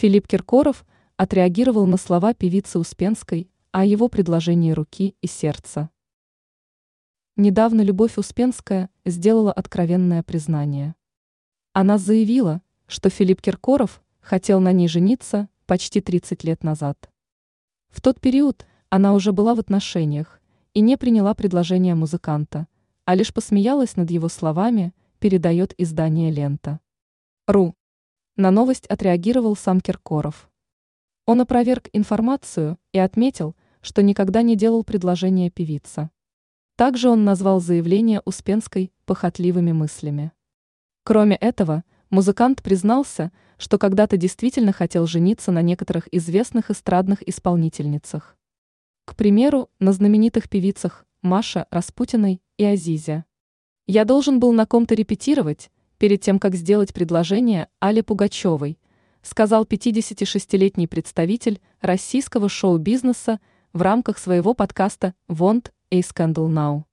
Филипп Киркоров отреагировал на слова певицы Успенской о его предложении руки и сердца. Недавно Любовь Успенская сделала откровенное признание. Она заявила, что Филипп Киркоров хотел на ней жениться почти 30 лет назад. В тот период она уже была в отношениях и не приняла предложение музыканта, а лишь посмеялась над его словами, передает издание «Лента». Ру. На новость отреагировал сам Киркоров. Он опроверг информацию и отметил, что никогда не делал предложение певица. Также он назвал заявление Успенской похотливыми мыслями. Кроме этого, музыкант признался, что когда-то действительно хотел жениться на некоторых известных эстрадных исполнительницах. К примеру, на знаменитых певицах Маша Распутиной и Азизе. Я должен был на ком-то репетировать, перед тем, как сделать предложение Але Пугачевой, сказал 56-летний представитель российского шоу-бизнеса в рамках своего подкаста «Want a Scandal Now».